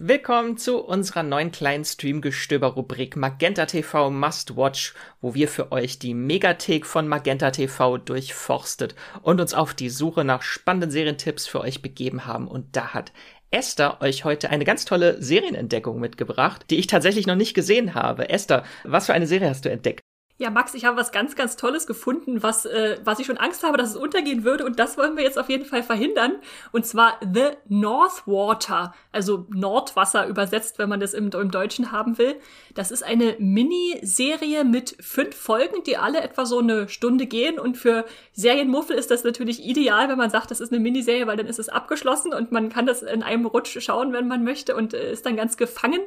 Willkommen zu unserer neuen kleinen Streamgestöber-Rubrik Magenta TV Must Watch, wo wir für euch die Megathek von Magenta TV durchforstet und uns auf die Suche nach spannenden Serientipps für euch begeben haben. Und da hat Esther euch heute eine ganz tolle Serienentdeckung mitgebracht, die ich tatsächlich noch nicht gesehen habe. Esther, was für eine Serie hast du entdeckt? Ja, Max, ich habe was ganz, ganz Tolles gefunden, was, äh, was ich schon Angst habe, dass es untergehen würde. Und das wollen wir jetzt auf jeden Fall verhindern. Und zwar The Northwater, also Nordwasser übersetzt, wenn man das im, im Deutschen haben will. Das ist eine Miniserie mit fünf Folgen, die alle etwa so eine Stunde gehen. Und für Serienmuffel ist das natürlich ideal, wenn man sagt, das ist eine Miniserie, weil dann ist es abgeschlossen und man kann das in einem Rutsch schauen, wenn man möchte und äh, ist dann ganz gefangen.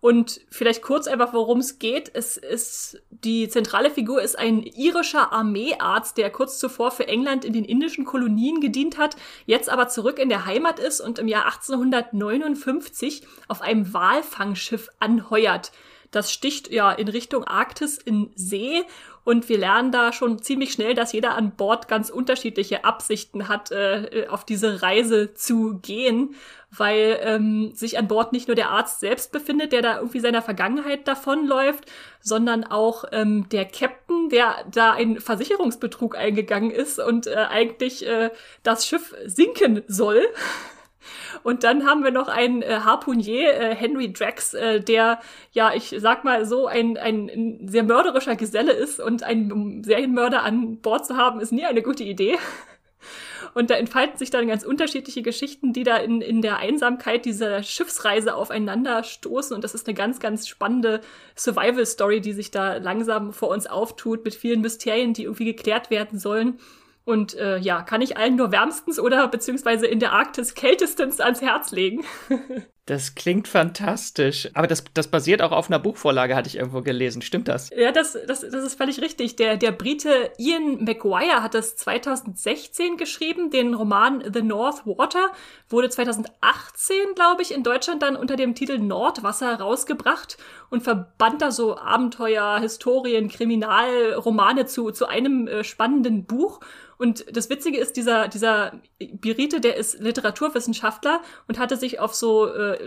Und vielleicht kurz einfach, worum es geht. Es ist, die zentrale Figur ist ein irischer Armeearzt, der kurz zuvor für England in den indischen Kolonien gedient hat, jetzt aber zurück in der Heimat ist und im Jahr 1859 auf einem Walfangschiff anheuert. Das sticht ja in Richtung Arktis in See und wir lernen da schon ziemlich schnell, dass jeder an Bord ganz unterschiedliche Absichten hat, äh, auf diese Reise zu gehen, weil ähm, sich an Bord nicht nur der Arzt selbst befindet, der da irgendwie seiner Vergangenheit davonläuft, sondern auch ähm, der Captain, der da ein Versicherungsbetrug eingegangen ist und äh, eigentlich äh, das Schiff sinken soll. Und dann haben wir noch einen äh, Harpunier, äh, Henry Drax, äh, der, ja, ich sag mal so, ein, ein, sehr mörderischer Geselle ist und einen Serienmörder an Bord zu haben, ist nie eine gute Idee. Und da entfalten sich dann ganz unterschiedliche Geschichten, die da in, in der Einsamkeit dieser Schiffsreise aufeinander stoßen. Und das ist eine ganz, ganz spannende Survival-Story, die sich da langsam vor uns auftut, mit vielen Mysterien, die irgendwie geklärt werden sollen. Und äh, ja, kann ich allen nur wärmstens oder beziehungsweise in der Arktis kältestens ans Herz legen. Das klingt fantastisch. Aber das, das basiert auch auf einer Buchvorlage, hatte ich irgendwo gelesen. Stimmt das? Ja, das, das, das ist völlig richtig. Der, der Brite Ian McGuire hat das 2016 geschrieben. Den Roman The North Water wurde 2018, glaube ich, in Deutschland dann unter dem Titel Nordwasser rausgebracht und verband da so Abenteuer, Historien, Kriminalromane zu, zu einem äh, spannenden Buch. Und das Witzige ist, dieser, dieser Birite, der ist Literaturwissenschaftler und hatte sich auf so äh,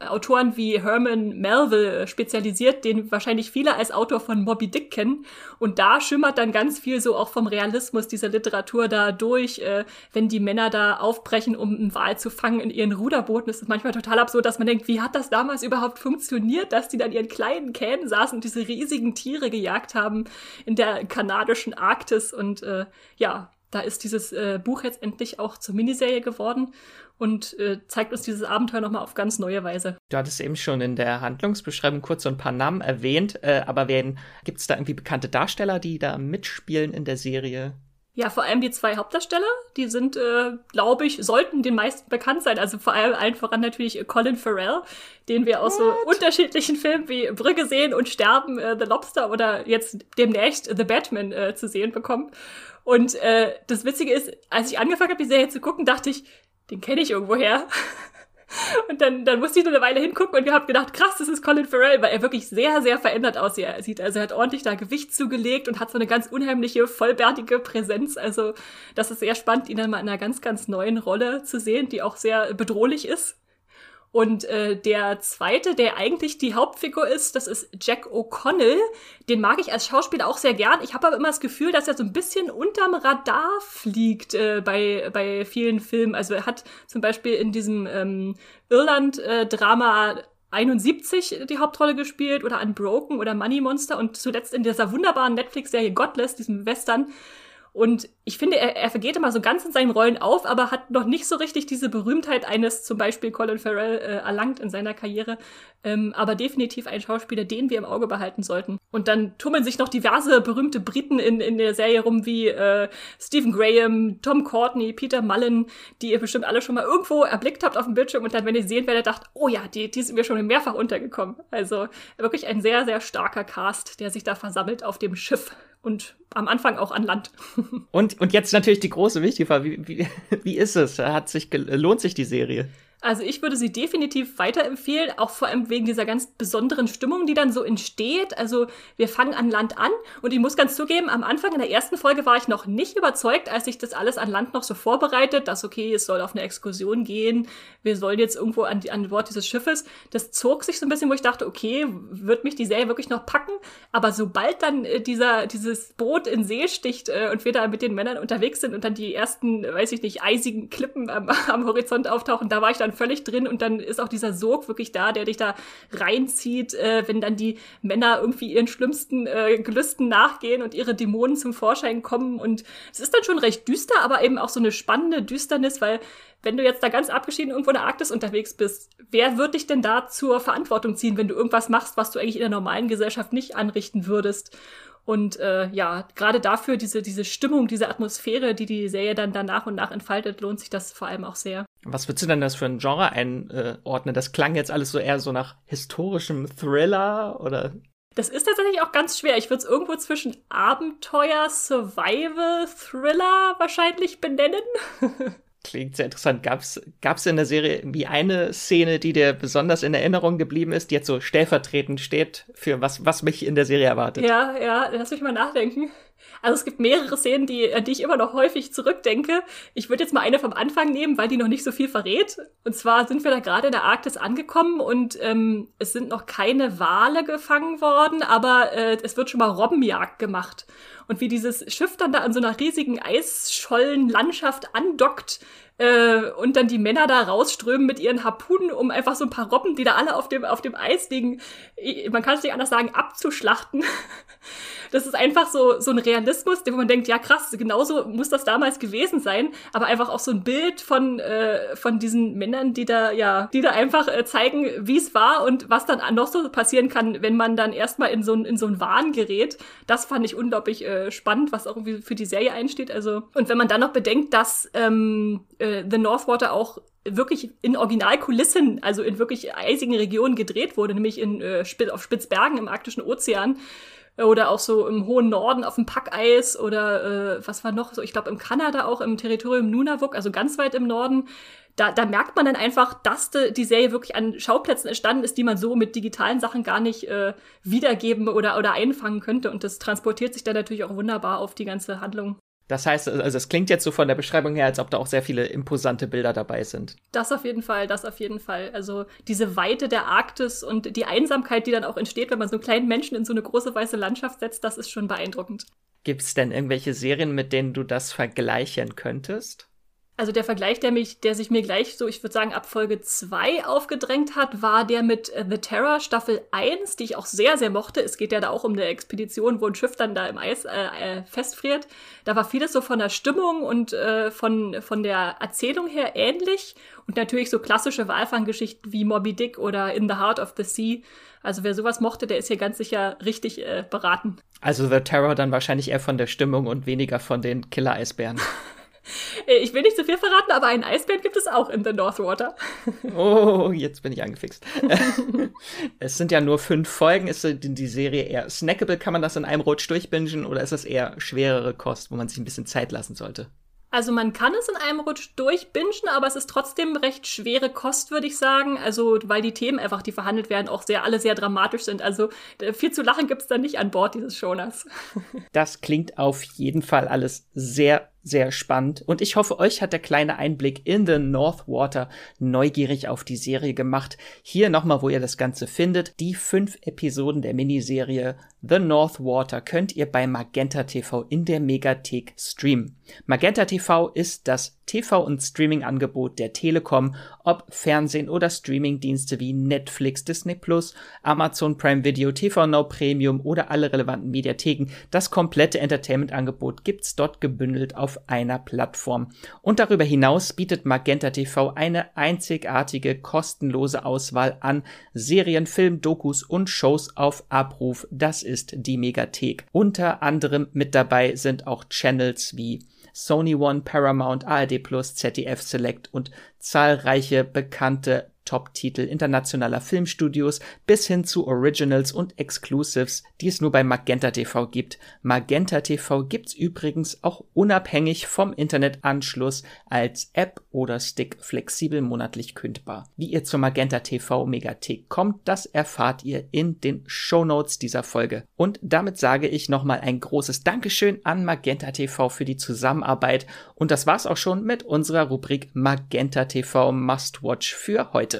Autoren wie Herman Melville spezialisiert, den wahrscheinlich viele als Autor von Moby Dick kennen. Und da schimmert dann ganz viel so auch vom Realismus dieser Literatur da durch, äh, wenn die Männer da aufbrechen, um einen Wal zu fangen in ihren Ruderbooten. Das ist manchmal total absurd, dass man denkt, wie hat das damals überhaupt funktioniert, dass die dann ihren kleinen Kähnen saßen und diese riesigen Tiere gejagt haben in der kanadischen Arktis und äh, ja, da ist dieses äh, Buch jetzt endlich auch zur Miniserie geworden und äh, zeigt uns dieses Abenteuer nochmal auf ganz neue Weise. Du hattest eben schon in der Handlungsbeschreibung kurz so ein paar Namen erwähnt, äh, aber gibt es da irgendwie bekannte Darsteller, die da mitspielen in der Serie? Ja, vor allem die zwei Hauptdarsteller, die sind, äh, glaube ich, sollten den meisten bekannt sein. Also vor allem allen voran natürlich Colin Farrell, den wir aus What? so unterschiedlichen Filmen wie Brügge sehen und Sterben, äh, The Lobster oder jetzt demnächst The Batman äh, zu sehen bekommen. Und äh, das Witzige ist, als ich angefangen habe, die Serie zu gucken, dachte ich, den kenne ich irgendwoher. Und dann, dann musste ich nur eine Weile hingucken und wir haben gedacht, krass, das ist Colin Farrell, weil er wirklich sehr, sehr verändert aussieht. Also er hat ordentlich da Gewicht zugelegt und hat so eine ganz unheimliche, vollbärtige Präsenz. Also das ist sehr spannend, ihn dann mal in einer ganz, ganz neuen Rolle zu sehen, die auch sehr bedrohlich ist. Und äh, der zweite, der eigentlich die Hauptfigur ist, das ist Jack O'Connell. Den mag ich als Schauspieler auch sehr gern. Ich habe aber immer das Gefühl, dass er so ein bisschen unterm Radar fliegt äh, bei, bei vielen Filmen. Also er hat zum Beispiel in diesem ähm, Irland-Drama 71 die Hauptrolle gespielt oder Unbroken oder Money Monster und zuletzt in dieser wunderbaren Netflix-Serie Godless, diesem Western, und ich finde, er, er vergeht immer so ganz in seinen Rollen auf, aber hat noch nicht so richtig diese Berühmtheit eines zum Beispiel Colin Farrell äh, erlangt in seiner Karriere. Ähm, aber definitiv ein Schauspieler, den wir im Auge behalten sollten. Und dann tummeln sich noch diverse berühmte Briten in, in der Serie rum, wie äh, Stephen Graham, Tom Courtney, Peter Mullen, die ihr bestimmt alle schon mal irgendwo erblickt habt auf dem Bildschirm und dann, wenn ihr sehen werdet, dacht, oh ja, die, die sind mir schon mehrfach untergekommen. Also wirklich ein sehr, sehr starker Cast, der sich da versammelt auf dem Schiff und am Anfang auch an Land. und, und jetzt natürlich die große wichtige Frage, wie, wie, wie ist es? Hat sich lohnt sich die Serie? Also ich würde sie definitiv weiterempfehlen, auch vor allem wegen dieser ganz besonderen Stimmung, die dann so entsteht. Also wir fangen an Land an und ich muss ganz zugeben, am Anfang in der ersten Folge war ich noch nicht überzeugt, als ich das alles an Land noch so vorbereitet, dass okay, es soll auf eine Exkursion gehen, wir sollen jetzt irgendwo an, an Bord dieses Schiffes. Das zog sich so ein bisschen, wo ich dachte, okay, wird mich die Serie wirklich noch packen? Aber sobald dann äh, dieser, dieses Boot in See sticht äh, und wir da mit den Männern unterwegs sind und dann die ersten, weiß ich nicht, eisigen Klippen am, am Horizont auftauchen, da war ich dann völlig drin und dann ist auch dieser Sog wirklich da, der dich da reinzieht, äh, wenn dann die Männer irgendwie ihren schlimmsten äh, Gelüsten nachgehen und ihre Dämonen zum Vorschein kommen und es ist dann schon recht düster, aber eben auch so eine spannende Düsternis, weil wenn du jetzt da ganz abgeschieden irgendwo in der Arktis unterwegs bist, wer wird dich denn da zur Verantwortung ziehen, wenn du irgendwas machst, was du eigentlich in der normalen Gesellschaft nicht anrichten würdest? Und äh, ja, gerade dafür, diese, diese Stimmung, diese Atmosphäre, die die Serie dann, dann nach und nach entfaltet, lohnt sich das vor allem auch sehr. Was würdest du denn das für ein Genre einordnen? Das klang jetzt alles so eher so nach historischem Thriller oder? Das ist tatsächlich auch ganz schwer. Ich würde es irgendwo zwischen Abenteuer, Survival, Thriller wahrscheinlich benennen. Klingt sehr interessant. Gab's, gab's in der Serie wie eine Szene, die dir besonders in Erinnerung geblieben ist, die jetzt so stellvertretend steht für was, was mich in der Serie erwartet? Ja, ja, lass mich mal nachdenken. Also es gibt mehrere Szenen, die, an die ich immer noch häufig zurückdenke. Ich würde jetzt mal eine vom Anfang nehmen, weil die noch nicht so viel verrät. Und zwar sind wir da gerade in der Arktis angekommen und ähm, es sind noch keine Wale gefangen worden, aber äh, es wird schon mal Robbenjagd gemacht. Und wie dieses Schiff dann da an so einer riesigen Eisschollenlandschaft andockt, äh, und dann die Männer da rausströmen mit ihren Harpunen, um einfach so ein paar Robben, die da alle auf dem, auf dem Eis liegen, man kann es nicht anders sagen, abzuschlachten. Das ist einfach so, so ein Realismus, wo man denkt, ja krass, genauso muss das damals gewesen sein, aber einfach auch so ein Bild von, äh, von diesen Männern, die da, ja, die da einfach äh, zeigen, wie es war und was dann noch so passieren kann, wenn man dann erstmal in so ein, in so ein Wahn gerät. Das fand ich unglaublich äh, spannend, was auch irgendwie für die Serie einsteht. Also, und wenn man dann noch bedenkt, dass ähm, äh, The Northwater auch wirklich in Originalkulissen, also in wirklich eisigen Regionen gedreht wurde, nämlich in, äh, auf Spitzbergen im arktischen Ozean oder auch so im hohen Norden auf dem Packeis oder äh, was war noch so, ich glaube im Kanada auch im Territorium Nunavuk, also ganz weit im Norden. Da, da merkt man dann einfach, dass de, die Serie wirklich an Schauplätzen entstanden ist, die man so mit digitalen Sachen gar nicht äh, wiedergeben oder, oder einfangen könnte. Und das transportiert sich dann natürlich auch wunderbar auf die ganze Handlung. Das heißt, also es klingt jetzt so von der Beschreibung her, als ob da auch sehr viele imposante Bilder dabei sind. Das auf jeden Fall, das auf jeden Fall. Also diese Weite der Arktis und die Einsamkeit, die dann auch entsteht, wenn man so einen kleinen Menschen in so eine große weiße Landschaft setzt, das ist schon beeindruckend. Gibt es denn irgendwelche Serien, mit denen du das vergleichen könntest? Also der Vergleich, der mich, der sich mir gleich so, ich würde sagen, ab Folge 2 aufgedrängt hat, war der mit äh, The Terror Staffel 1, die ich auch sehr, sehr mochte. Es geht ja da auch um eine Expedition, wo ein Schiff dann da im Eis äh, äh, festfriert. Da war vieles so von der Stimmung und äh, von, von der Erzählung her ähnlich. Und natürlich so klassische Walfanggeschichten wie Moby Dick oder In the Heart of the Sea. Also wer sowas mochte, der ist hier ganz sicher richtig äh, beraten. Also The Terror dann wahrscheinlich eher von der Stimmung und weniger von den Killer-Eisbären. Äh, ich will nicht zu viel verraten, aber einen Eisbären gibt es auch in The Northwater. Oh, jetzt bin ich angefixt. es sind ja nur fünf Folgen. Ist die Serie eher snackable? Kann man das in einem Rutsch durchbingen oder ist das eher schwerere Kost, wo man sich ein bisschen Zeit lassen sollte? Also man kann es in einem Rutsch durchbingen, aber es ist trotzdem recht schwere Kost, würde ich sagen. Also weil die Themen einfach, die verhandelt werden, auch sehr alle sehr dramatisch sind. Also äh, viel zu lachen gibt es da nicht an Bord dieses Shoners. Das klingt auf jeden Fall alles sehr sehr spannend. Und ich hoffe, euch hat der kleine Einblick in The Northwater neugierig auf die Serie gemacht. Hier nochmal, wo ihr das Ganze findet. Die fünf Episoden der Miniserie The Northwater könnt ihr bei Magenta TV in der Megathek streamen. Magenta TV ist das TV- und Streaming-Angebot der Telekom, ob Fernsehen oder Streaming-Dienste wie Netflix, Disney Plus, Amazon Prime Video, TV Now Premium oder alle relevanten Mediatheken. Das komplette Entertainment-Angebot gibt's dort gebündelt auf einer Plattform. Und darüber hinaus bietet Magenta TV eine einzigartige kostenlose Auswahl an Serien, Film, Dokus und Shows auf Abruf. Das ist die Megathek. Unter anderem mit dabei sind auch Channels wie Sony One, Paramount, ARD Plus, ZDF Select und zahlreiche bekannte Top-Titel internationaler Filmstudios bis hin zu Originals und Exclusives, die es nur bei Magenta TV gibt. Magenta TV gibt's übrigens auch unabhängig vom Internetanschluss als App oder Stick flexibel monatlich kündbar. Wie ihr zur Magenta TV Megathek kommt, das erfahrt ihr in den Show Notes dieser Folge. Und damit sage ich nochmal ein großes Dankeschön an Magenta TV für die Zusammenarbeit. Und das war's auch schon mit unserer Rubrik Magenta TV Must Watch für heute.